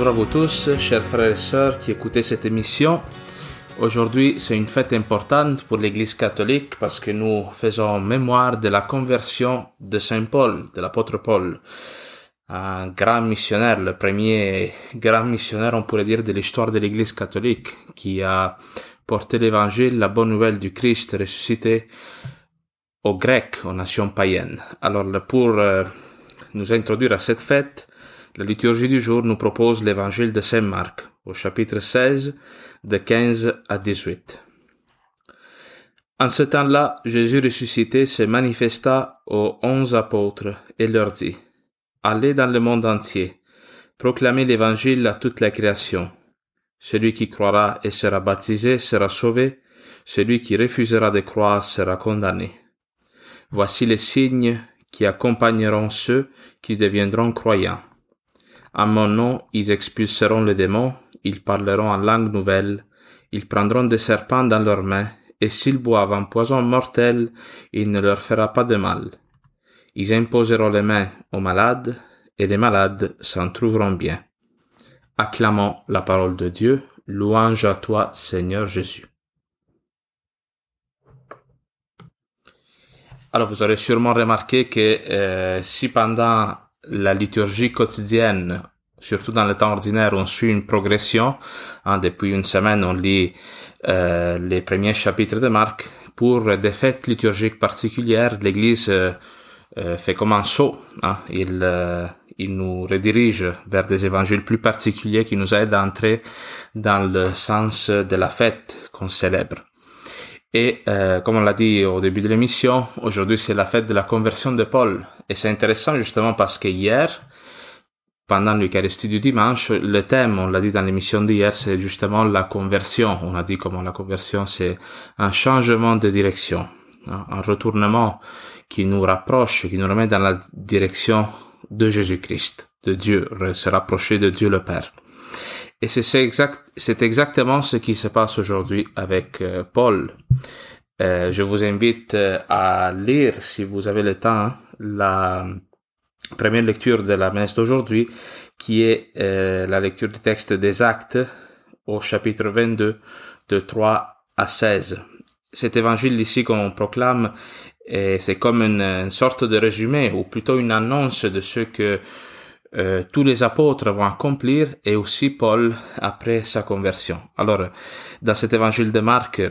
Bonjour à vous tous, chers frères et sœurs qui écoutez cette émission. Aujourd'hui, c'est une fête importante pour l'Église catholique parce que nous faisons mémoire de la conversion de Saint Paul, de l'apôtre Paul, un grand missionnaire, le premier grand missionnaire, on pourrait dire, de l'histoire de l'Église catholique, qui a porté l'Évangile, la bonne nouvelle du Christ ressuscité aux Grecs, aux nations païennes. Alors, pour euh, nous introduire à cette fête, la liturgie du jour nous propose l'évangile de Saint Marc, au chapitre 16, de 15 à 18. En ce temps-là, Jésus ressuscité se manifesta aux onze apôtres et leur dit, Allez dans le monde entier, proclamez l'évangile à toute la création. Celui qui croira et sera baptisé sera sauvé, celui qui refusera de croire sera condamné. Voici les signes qui accompagneront ceux qui deviendront croyants. En mon nom, ils expulseront les démons, ils parleront en langue nouvelle, ils prendront des serpents dans leurs mains, et s'ils boivent un poison mortel, il ne leur fera pas de mal. Ils imposeront les mains aux malades, et les malades s'en trouveront bien. Acclamons la parole de Dieu, louange à toi, Seigneur Jésus. Alors, vous aurez sûrement remarqué que euh, si pendant la liturgie quotidienne, surtout dans le temps ordinaire, on suit une progression. Hein, depuis une semaine, on lit euh, les premiers chapitres de Marc. Pour des fêtes liturgiques particulières, l'Église euh, euh, fait comme un saut. Hein, il, il nous redirige vers des évangiles plus particuliers qui nous aident à entrer dans le sens de la fête qu'on célèbre. Et comme on l'a dit au début de l'émission, aujourd'hui c'est la fête de la conversion de Paul. Et c'est intéressant justement parce que hier, pendant l'Eucharistie du dimanche, le thème, on l'a dit dans l'émission d'hier, c'est justement la conversion. On a dit comment la conversion, c'est un changement de direction, un retournement qui nous rapproche, qui nous remet dans la direction de Jésus-Christ, de Dieu, se rapprocher de Dieu le Père. Et c'est exact, c'est exactement ce qui se passe aujourd'hui avec euh, Paul. Euh, je vous invite euh, à lire, si vous avez le temps, la première lecture de la messe d'aujourd'hui, qui est la lecture du texte des Actes au chapitre 22, de 3 à 16. Cet évangile ici qu'on proclame, c'est comme une, sorte de résumé, ou plutôt une annonce de ce que euh, tous les apôtres vont accomplir, et aussi Paul après sa conversion. Alors, dans cet évangile de Marc,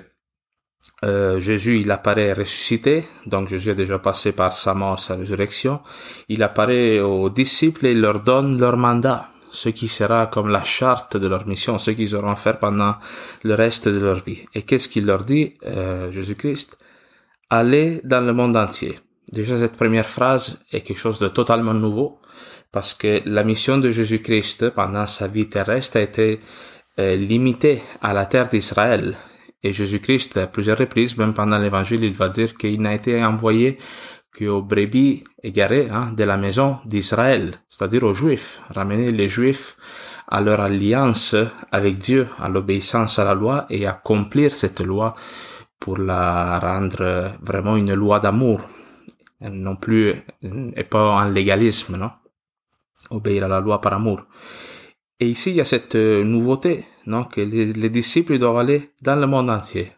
euh, Jésus, il apparaît ressuscité, donc Jésus a déjà passé par sa mort, sa résurrection. Il apparaît aux disciples et il leur donne leur mandat, ce qui sera comme la charte de leur mission, ce qu'ils auront à faire pendant le reste de leur vie. Et qu'est-ce qu'il leur dit, euh, Jésus-Christ? Allez dans le monde entier. Déjà, cette première phrase est quelque chose de totalement nouveau, parce que la mission de Jésus-Christ pendant sa vie terrestre a été euh, limitée à la terre d'Israël. Et Jésus-Christ, à plusieurs reprises, même pendant l'évangile, il va dire qu'il n'a été envoyé qu'aux brebis égarées hein, de la maison d'Israël, c'est-à-dire aux Juifs, ramener les Juifs à leur alliance avec Dieu, à l'obéissance à la loi et accomplir cette loi pour la rendre vraiment une loi d'amour, non plus et pas un légalisme, non? Obéir à la loi par amour. Et ici, il y a cette euh, nouveauté, non, que les, disciples doivent aller dans le monde entier.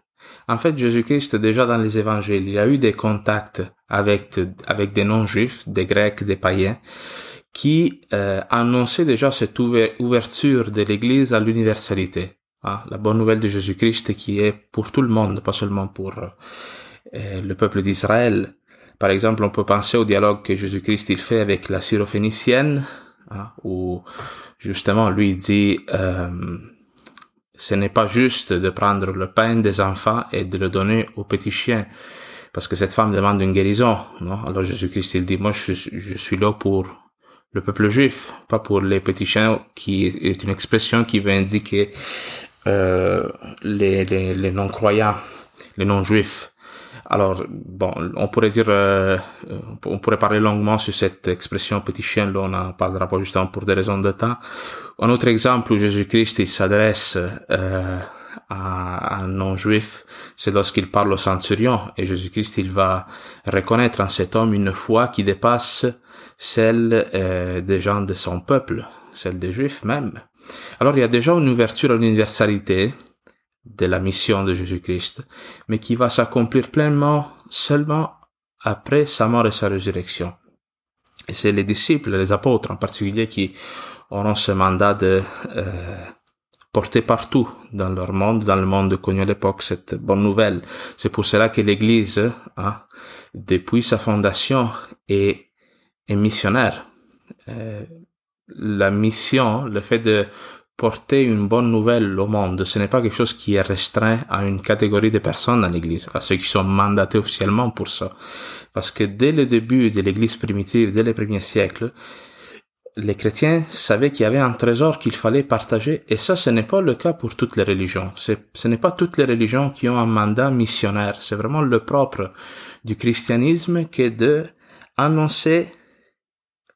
En fait, Jésus-Christ, déjà dans les évangiles, il a eu des contacts avec, avec des non-juifs, des grecs, des païens, qui euh, annonçaient déjà cette ouverture de l'Église à l'universalité. Hein, la bonne nouvelle de Jésus-Christ qui est pour tout le monde, pas seulement pour euh, le peuple d'Israël. Par exemple, on peut penser au dialogue que Jésus-Christ il fait avec la syrophénicienne, hein, où justement lui dit euh, ce n'est pas juste de prendre le pain des enfants et de le donner aux petits chiens parce que cette femme demande une guérison non? Alors Jésus-Christ il dit moi je, je, suis là pour le peuple juif pas pour les petits chiens qui est une expression qui veut indiquer euh, les, les, les non croyants les non juifs alors, bon, on pourrait dire, euh, on pourrait parler longuement sur cette expression petit chien, là on en parlera pas justement pour des raisons de temps. Un autre exemple où Jésus-Christ s'adresse euh, à un non-juif, c'est lorsqu'il parle au centurion et Jésus-Christ il va reconnaître en cet homme une foi qui dépasse celle euh, des gens de son peuple. celle des Juifs même. Alors il y a déjà une ouverture à l'universalité de la mission de Jésus-Christ, mais qui va s'accomplir pleinement seulement après sa mort et sa résurrection. Et c'est les disciples, les apôtres en particulier, qui auront ce mandat de euh, porter partout dans leur monde, dans le monde connu à l'époque, cette bonne nouvelle. C'est pour cela que l'Église, hein, depuis sa fondation, est, est missionnaire. Euh, la mission, le fait de porter une bonne nouvelle au monde, ce n'est pas quelque chose qui est restreint à une catégorie de personnes dans l'Église, à ceux qui sont mandatés officiellement pour ça. Parce que dès le début de l'Église primitive, dès les premiers siècles, les chrétiens savaient qu'il y avait un trésor qu'il fallait partager, et ça, ce n'est pas le cas pour toutes les religions. Ce n'est pas toutes les religions qui ont un mandat missionnaire. C'est vraiment le propre du christianisme que de annoncer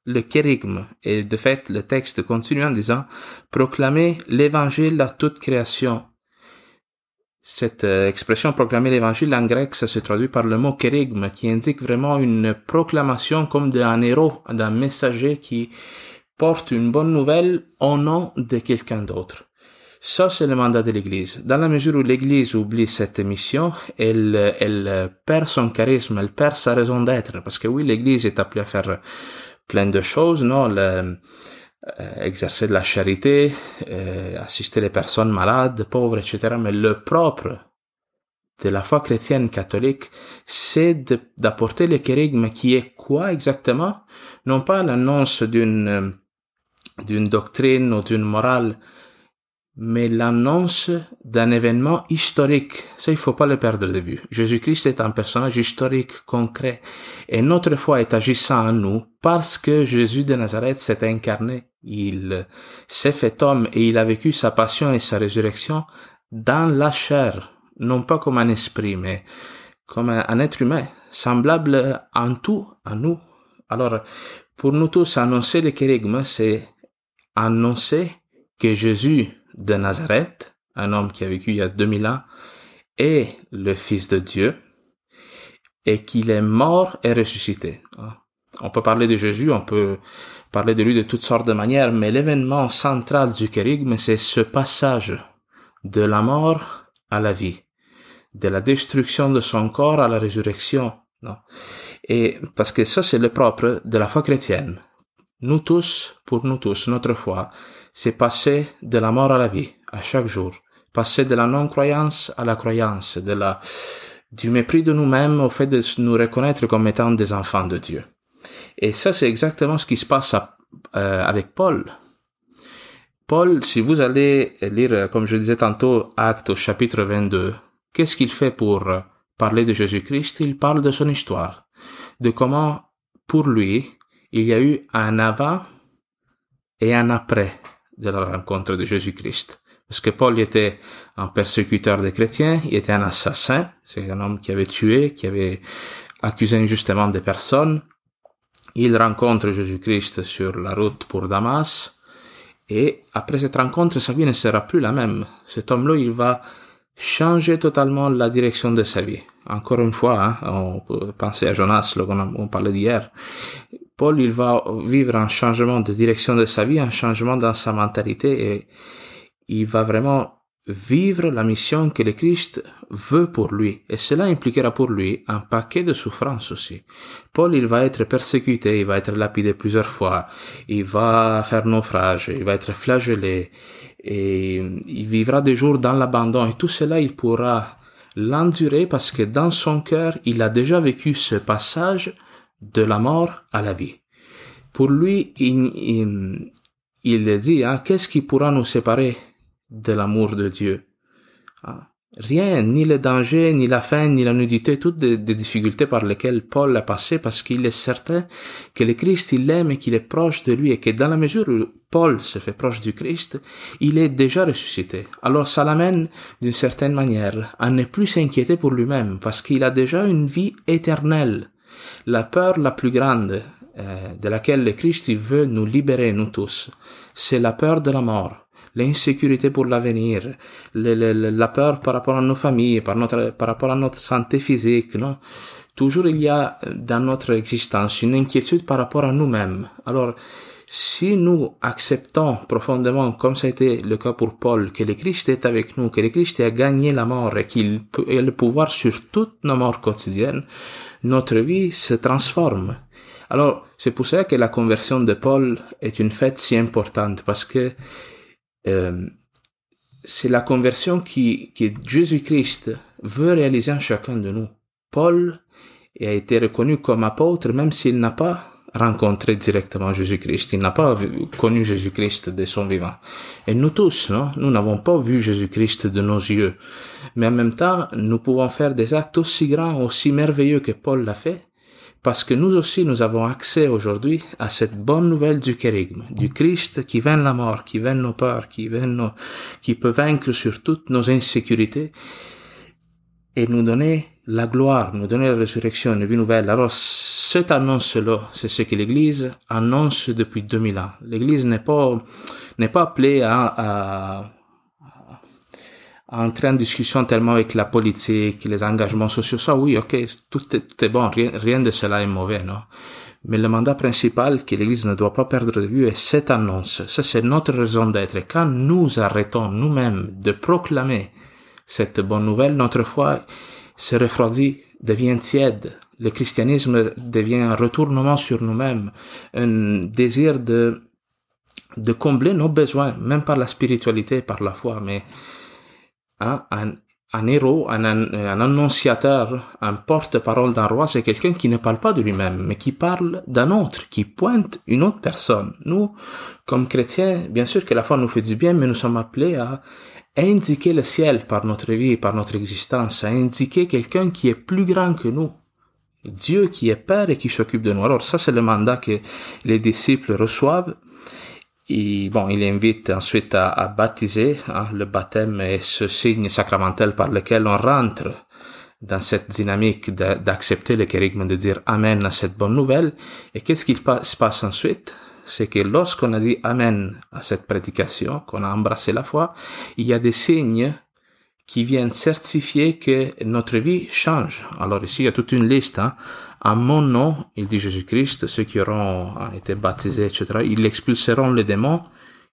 le kérigme. Et de fait, le texte continue en disant proclamer l'évangile à toute création. Cette euh, expression proclamer l'évangile en grec, ça se traduit par le mot kérigme, qui indique vraiment une proclamation comme d'un héros, d'un messager qui porte une bonne nouvelle au nom de quelqu'un d'autre. Ça, c'est le mandat de l'Église. Dans la mesure où l'Église oublie cette mission, elle, elle perd son charisme, elle perd sa raison d'être. Parce que oui, l'Église est appelée à faire plein de choses, non? Le, euh, Exercer de la charité, euh, assister les personnes malades, pauvres, etc. Mais le propre de la foi chrétienne catholique, c'est d'apporter le kérigme qui est quoi exactement? Non pas l'annonce d'une d'une doctrine ou d'une morale, mais l'annonce d'un événement historique. Ça, il faut pas le perdre de vue. Jésus-Christ est un personnage historique concret. Et notre foi est agissant en nous parce que Jésus de Nazareth s'est incarné. Il s'est fait homme et il a vécu sa passion et sa résurrection dans la chair. Non pas comme un esprit, mais comme un être humain, semblable en tout à nous. Alors, pour nous tous, annoncer le kérigme, c'est annoncer que Jésus de Nazareth, un homme qui a vécu il y a 2000 ans, est le Fils de Dieu et qu'il est mort et ressuscité. On peut parler de Jésus, on peut parler de lui de toutes sortes de manières, mais l'événement central du kérigme, c'est ce passage de la mort à la vie, de la destruction de son corps à la résurrection. Et parce que ça, c'est le propre de la foi chrétienne. Nous tous, pour nous tous, notre foi, c'est passer de la mort à la vie, à chaque jour. Passer de la non-croyance à la croyance, du mépris de nous-mêmes au fait de nous reconnaître comme étant des enfants de Dieu. Et ça, c'est exactement ce qui se passe euh, avec Paul. Paul, si vous allez lire, comme je disais tantôt, Acte au chapitre 22, qu'est-ce qu'il fait pour parler de Jésus-Christ? Il parle de son histoire, de comment, pour lui, il y a eu un avant et un après de la rencontre de Jésus-Christ. Parce que Paul était un persécuteur des chrétiens, il était un assassin, c'est un homme qui avait tué, qui avait accusé injustement des personnes. Il rencontre Jésus-Christ sur la route pour Damas, et après cette rencontre, sa vie ne sera plus la même. Cet homme-là, il va changer totalement la direction de sa vie. Encore une fois, hein, on peut penser à Jonas, on parlait d'hier. Paul, il va vivre un changement de direction de sa vie, un changement dans sa mentalité et il va vraiment vivre la mission que le Christ veut pour lui. Et cela impliquera pour lui un paquet de souffrances aussi. Paul, il va être persécuté, il va être lapidé plusieurs fois, il va faire naufrage, il va être flagellé, et il vivra des jours dans l'abandon. Et tout cela, il pourra l'endurer parce que dans son cœur, il a déjà vécu ce passage de la mort à la vie. Pour lui, il, il, dit, hein, qu'est-ce qui pourra nous séparer de l'amour de Dieu? Ah, Rien, ni le danger, ni la faim, ni la nudité, toutes des, difficultés par lesquelles Paul a passé parce qu'il est certain que le Christ, il l'aime et qu'il est proche de lui et que dans la mesure où Paul se fait proche du Christ, il est déjà ressuscité. Alors ça l'amène d'une certaine manière à ne plus s'inquiéter pour lui-même parce qu'il a déjà une vie éternelle la peur la plus grande euh, de laquelle le Christ veut nous libérer, nous tous, c'est la peur de la mort, l'insécurité pour l'avenir, la peur par rapport à nos familles, par, rapport à notre santé physique, non? Toujours il y a dans notre existence une inquiétude par rapport à nous-mêmes. Alors, si nous acceptons profondément, comme ça a été le cas pour Paul, que le Christ est avec nous, que le Christ a gagné la mort et qu'il a le pouvoir sur toutes nos morts quotidiennes, notre vie se transforme. Alors, c'est pour ça que la conversion de Paul est une fête si importante, parce que euh, c'est la conversion qui, que Jésus-Christ veut réaliser en chacun de nous. Paul a été reconnu comme apôtre, même s'il n'a pas rencontré directement Jésus-Christ. Il n'a pas connu Jésus-Christ de son vivant. Et nous tous, non? Nous n'avons pas vu Jésus-Christ de nos yeux. Mais en même temps, nous pouvons faire des actes aussi grands, aussi merveilleux que Paul l'a fait, parce que nous aussi, nous avons accès aujourd'hui à cette bonne nouvelle du kérigme, du Christ qui vainc la mort, qui vainc nos peurs, qui peut vaincre sur toutes nos insécurités et nous donner la gloire, nous donner la résurrection, une vie nouvelle. Alors, cette annonce-là, c'est ce que l'Église annonce depuis 2000 ans. L'Église n'est pas, n'est pas appelée à, entrer en discussion tellement avec la politique, les engagements sociaux. Ça, oui, ok, tout est, bon, rien, rien de cela est mauvais, non? Mais le mandat principal que l'Église ne doit pas perdre de vue est cette annonce. Ça, c'est notre raison d'être. Quand nous arrêtons nous-mêmes de proclamer cette bonne nouvelle, notre foi se refroidit, devient tiède. Le christianisme devient un retournement sur nous-mêmes, un désir de, de combler nos besoins, même par la spiritualité, par la foi, mais hein, un, héros, un, annonciateur, un porte-parole d'un roi, c'est quelqu'un qui ne parle pas de lui-même, mais qui parle d'un autre, qui pointe une autre personne. Nous, comme chrétiens, bien sûr que la foi nous fait du bien, mais nous sommes appelés à indiquer le ciel par notre vie, par notre existence, à indiquer quelqu'un qui est plus grand que nous. Dieu qui est Père et qui s'occupe de nous. Alors ça, c'est le mandat que les disciples reçoivent. Et bon, il invite ensuite à, à baptiser. Hein, le baptême est ce signe sacramentel par lequel on rentre dans cette dynamique d'accepter le kérigme, de dire Amen à cette bonne nouvelle. Et qu'est-ce qui se passe ensuite? C'est que lorsqu'on a dit Amen à cette prédication, qu'on a embrassé la foi, il y a des signes qui viennent certifier que notre vie change. Alors ici, il y a toute une liste. Hein. En mon nom, il dit Jésus-Christ, ceux qui auront hein, été baptisés, etc., ils expulseront les démons,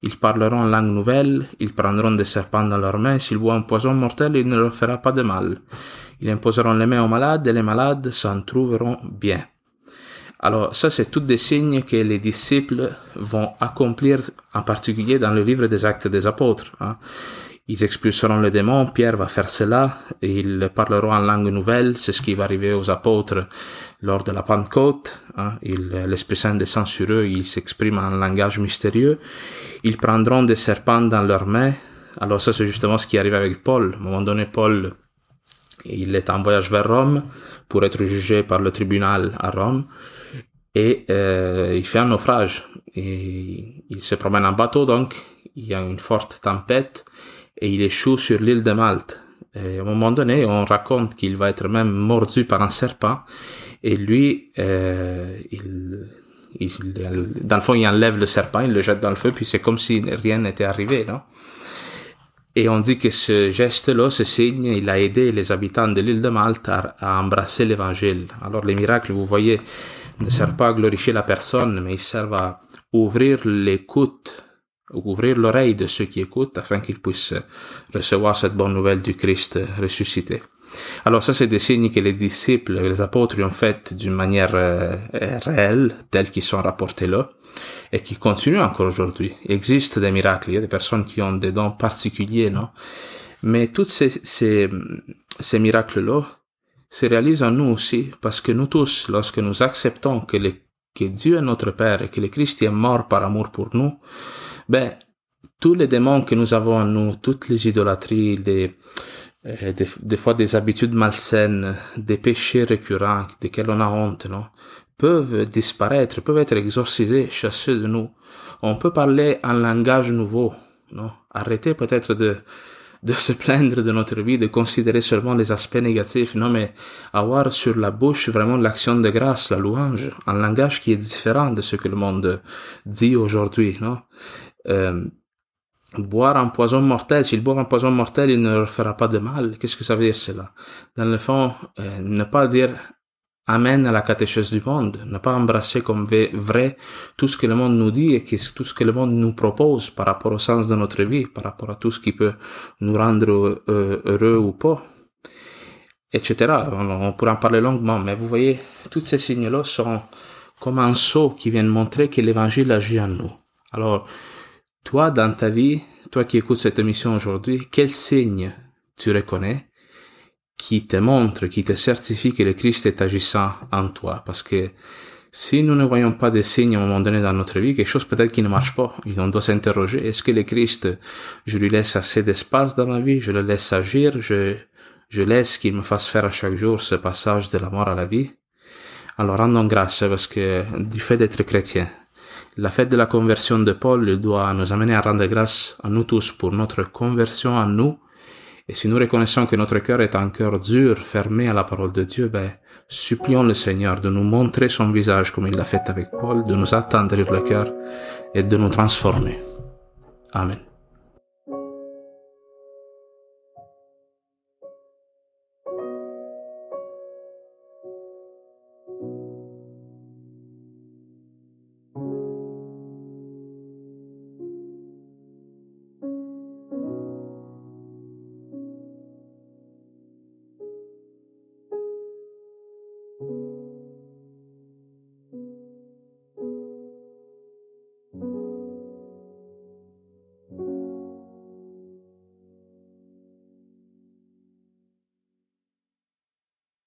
ils parleront langue nouvelle, ils prendront des serpents dans leurs mains, s'ils boivent un poison mortel, il ne leur fera pas de mal. Ils imposeront les mains aux malades et les malades s'en trouveront bien. Alors ça, c'est tous des signes que les disciples vont accomplir, en particulier dans le livre des actes des apôtres. Hein. Ils expulseront les démons, Pierre va faire cela, et ils parleront en langue nouvelle, c'est ce qui va arriver aux apôtres lors de la Pentecôte. Hein. L'Esprit Saint descend sur eux, ils s'expriment en langage mystérieux. Ils prendront des serpents dans leurs mains. Alors ça, c'est justement ce qui arrive avec Paul. À un moment donné, Paul, il est en voyage vers Rome pour être jugé par le tribunal à Rome et euh, il fait un naufrage. Et il se promène en bateau, donc il y a une forte tempête et il échoue sur l'île de Malte. Et à un moment donné, on raconte qu'il va être même mordu par un serpent et lui, euh, dans le fond, il enlève le serpent, il le jette dans le feu, puis c'est comme si rien n'était arrivé, non? Et on dit que ce geste-là, ce signe, il a aidé les habitants de l'île de Malte à, à embrasser l'évangile. Alors les miracles, vous voyez, ne servent pas à glorifier la personne, mais ils servent à ouvrir l'écoute, ouvrir l'oreille de ceux qui écoutent afin qu'ils puissent recevoir cette bonne nouvelle du Christ ressuscité. Alors ça, c'est des signes que les disciples, les apôtres ont fait d'une manière euh, réelle, tels qu'ils sont rapportés là, et qui continuent encore aujourd'hui. Il existe des miracles, il y a des personnes qui ont des dons particuliers, non? Mais tous ces, ces, miracles-là, se réalise en nous aussi, parce que nous tous, lorsque nous acceptons que, que Dieu est notre Père et que le Christ est mort par amour pour nous, ben, tous les démons que nous avons en nous, toutes les idolâtries, euh, des, fois des habitudes malsaines, des péchés récurrents, desquels on a honte, non, peuvent disparaître, peuvent être exorcisés, chassés de nous. On peut parler un langage nouveau, non, arrêter peut-être de, de se plaindre de notre vie, de considérer seulement les aspects négatifs, non, mais avoir sur la bouche vraiment l'action de grâce, la louange, un langage qui est différent de ce que le monde dit aujourd'hui, non? Euh, boire un poison mortel, s'il boit un poison mortel, il ne leur fera pas de mal. Qu'est-ce que ça veut dire cela? Dans le fond, euh, ne pas dire amène à la catéchèse du monde, ne pas embrasser comme vrai tout ce que le monde nous dit et tout ce que le monde nous propose par rapport au sens de notre vie, par rapport à tout ce qui peut nous rendre euh, heureux ou pas, etc. On, pourrait en parler longuement, mais vous voyez, tous ces signes-là sont comme un saut qui viennent montrer que l'évangile agit en nous. Alors, toi, dans ta vie, toi qui écoutes cette émission aujourd'hui, quel signe tu reconnais qui te montre, qui te certifie que le Christ est agissant en toi? Parce que si nous ne voyons pas des signes à un moment donné dans notre vie, quelque chose peut-être qui ne marche pas, on doit s'interroger, est-ce que le Christ, je lui laisse assez d'espace dans ma vie, je le laisse agir, je, je laisse qu'il me fasse faire à chaque jour ce passage de la mort à la vie? Alors rendons grâce parce que du fait d'être chrétien, la fête de la conversion de Paul doit nous amener à rendre grâce à nous tous pour notre conversion à nous et si nous reconnaissons que notre cœur est un cœur dur, fermé à la parole de Dieu, ben, supplions le Seigneur de nous montrer son visage comme il l'a fait avec Paul, de nous attendrir le cœur et de nous transformer. Amen.